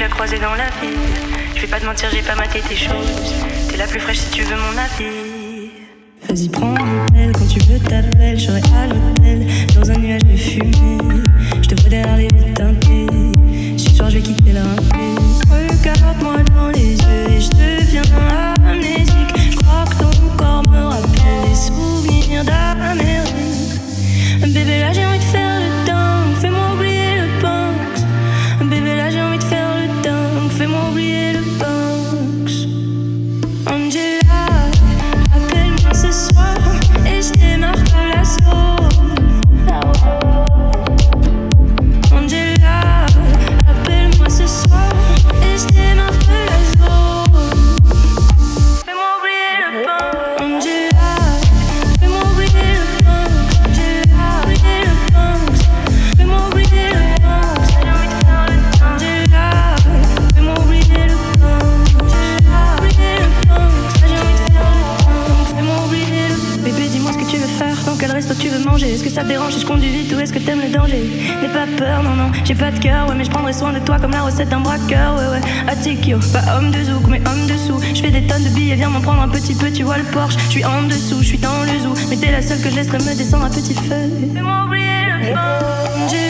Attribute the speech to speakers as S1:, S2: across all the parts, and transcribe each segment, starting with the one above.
S1: déjà croisé dans la vie. Je vais pas te mentir, j'ai pas maté tes choses. T'es la plus fraîche si tu veux mon avis. Vas-y, prends mon quand tu veux t'appelles. Je serai à l'hôtel dans un nuage de fumée. Je te vois derrière les vitrines viens m'en prendre un petit peu, tu vois le Porsche. Je suis en dessous, je suis dans le zoo. Mais t'es la seule que je laisserai me descendre à petit feu. Fais-moi oublier le.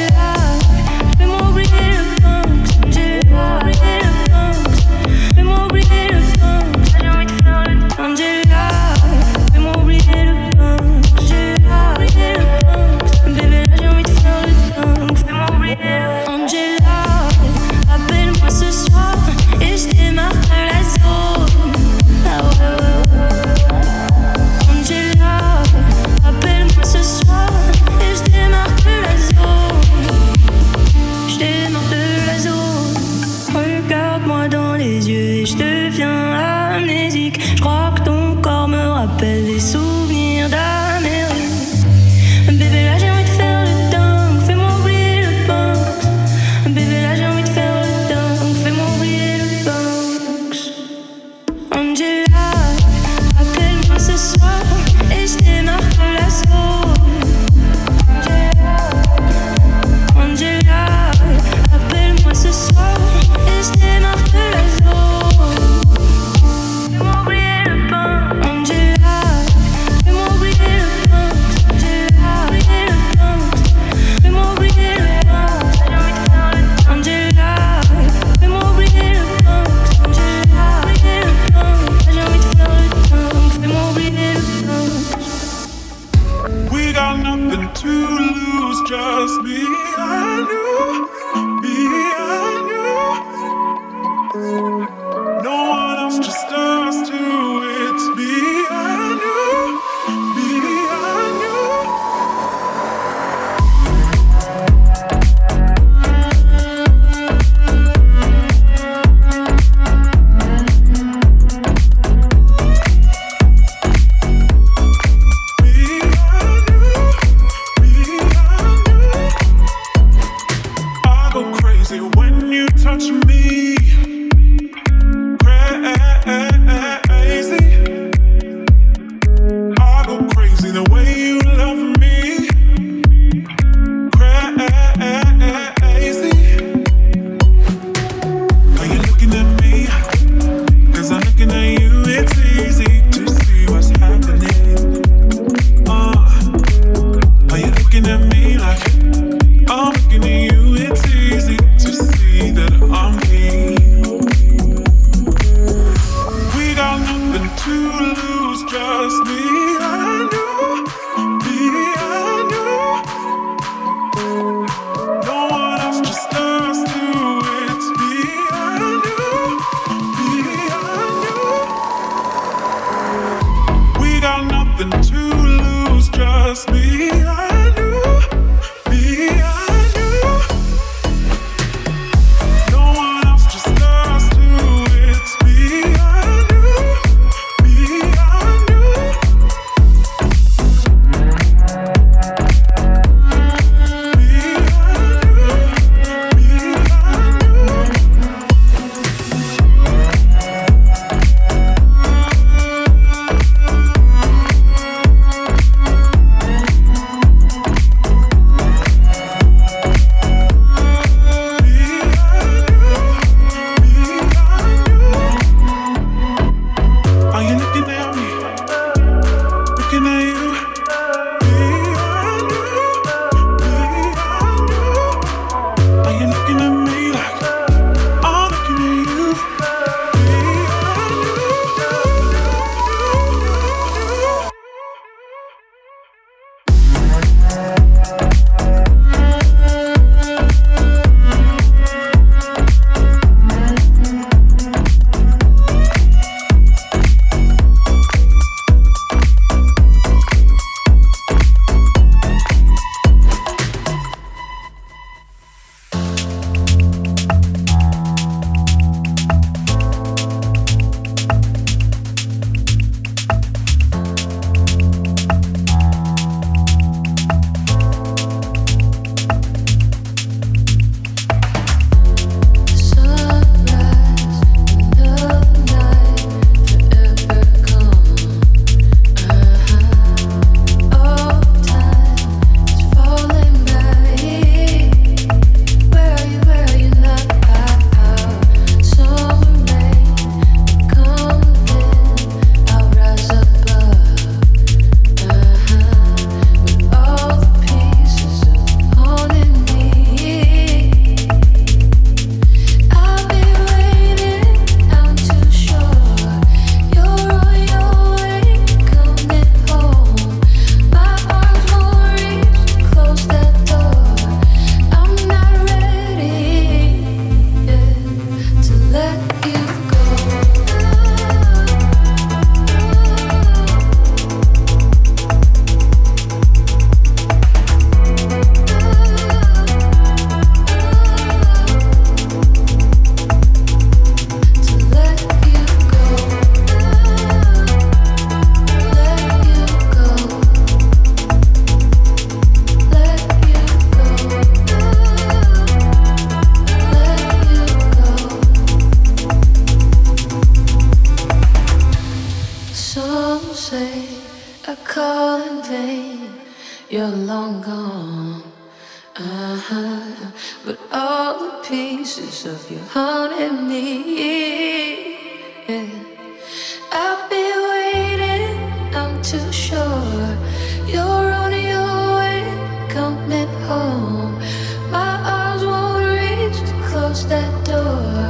S2: Close that door.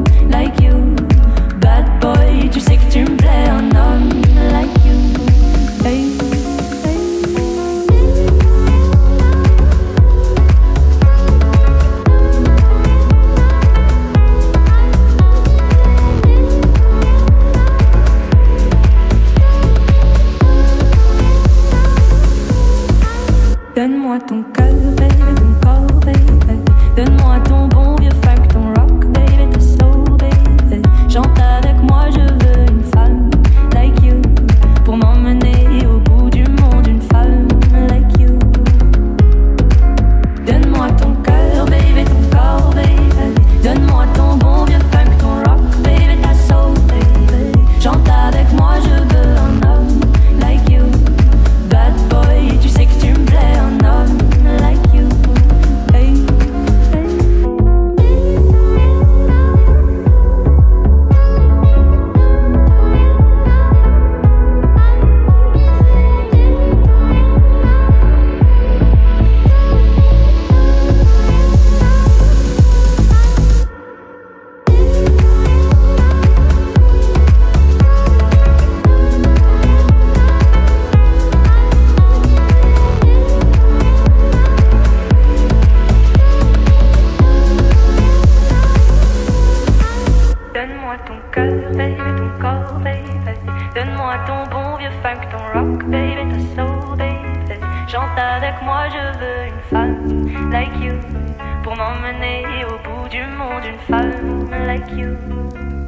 S2: tu sais que tu me plais, un homme like you.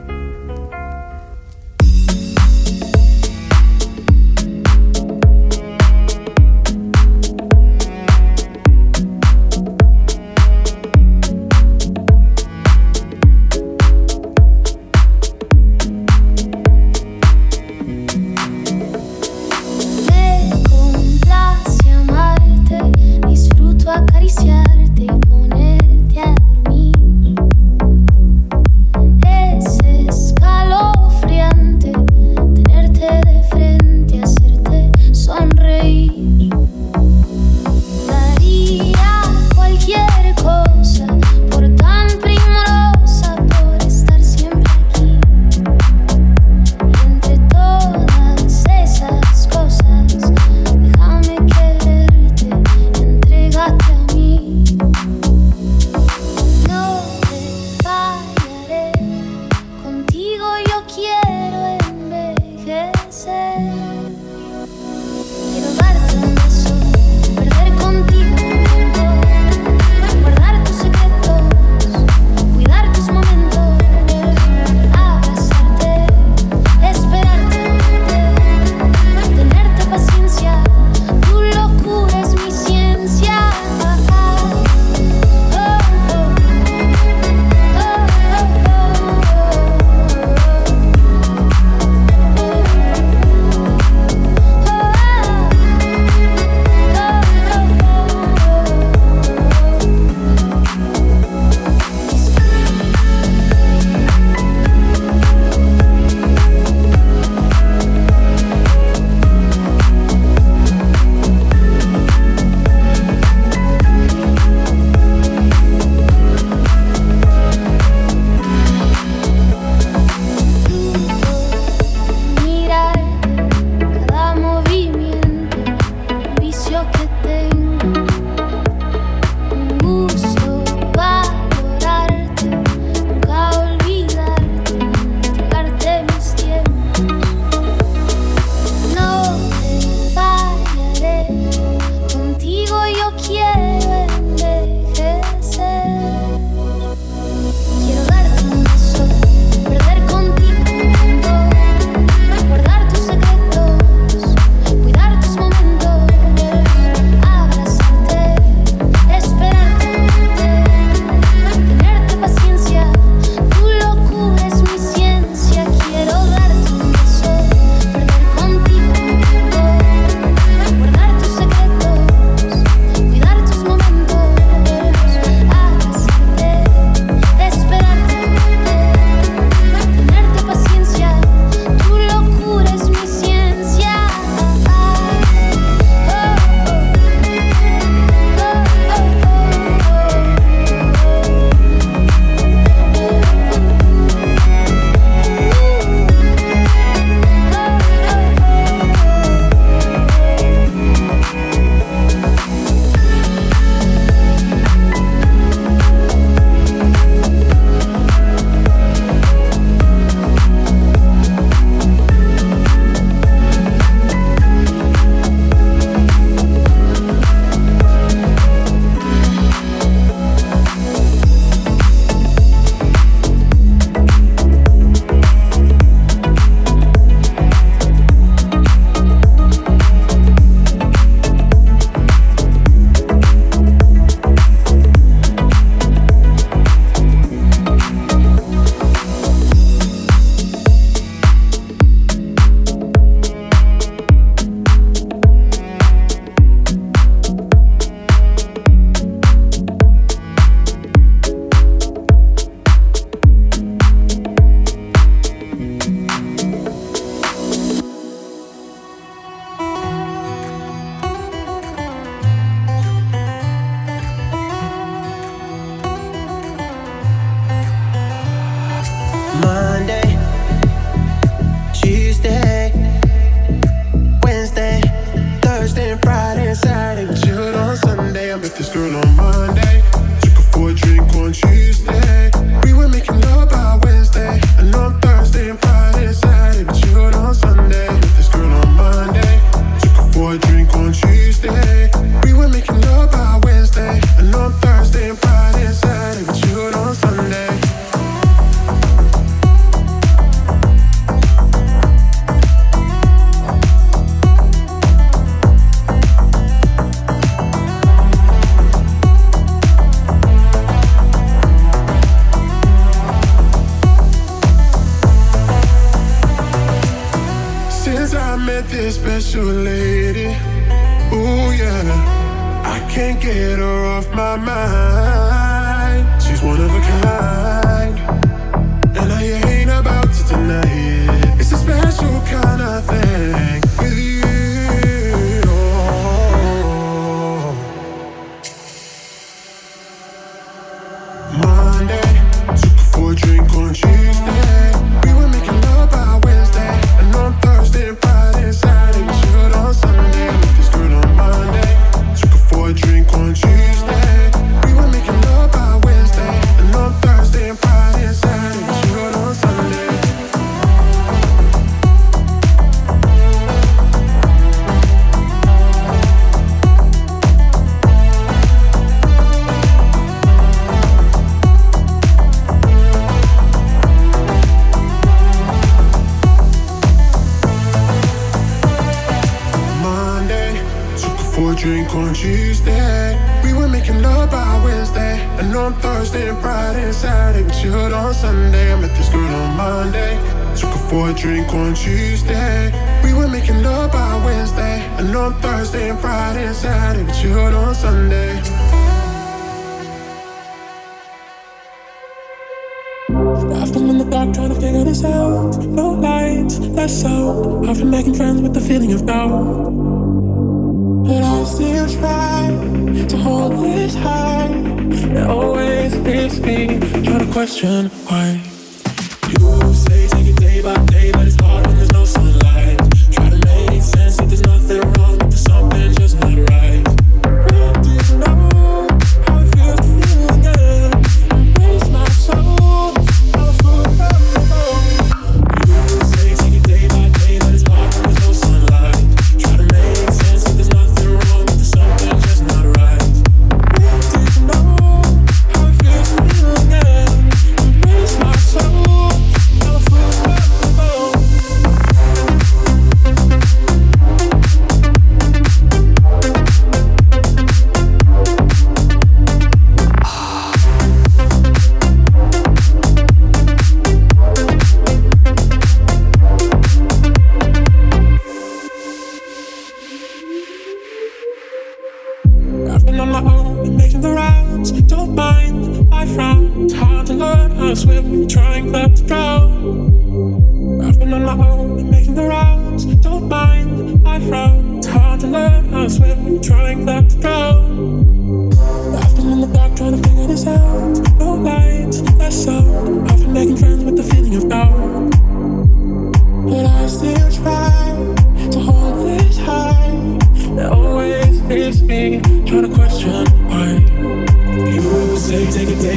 S3: to swim when you're trying not to drown. I've been on my own and making the rounds. Don't mind, I frown. It's hard to learn how to swim when you're trying not to drown. I've been in the dark trying to figure this out. No lights, less sound. I've been making friends with the feeling of doubt.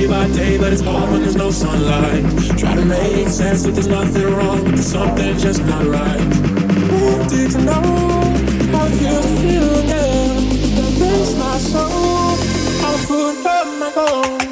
S3: day by day, but it's hard when there's no sunlight. Try to make sense but there's nothing wrong, but there's something just not right. Who did you know how it feels to feel again? That makes my soul. I'll put up my bones.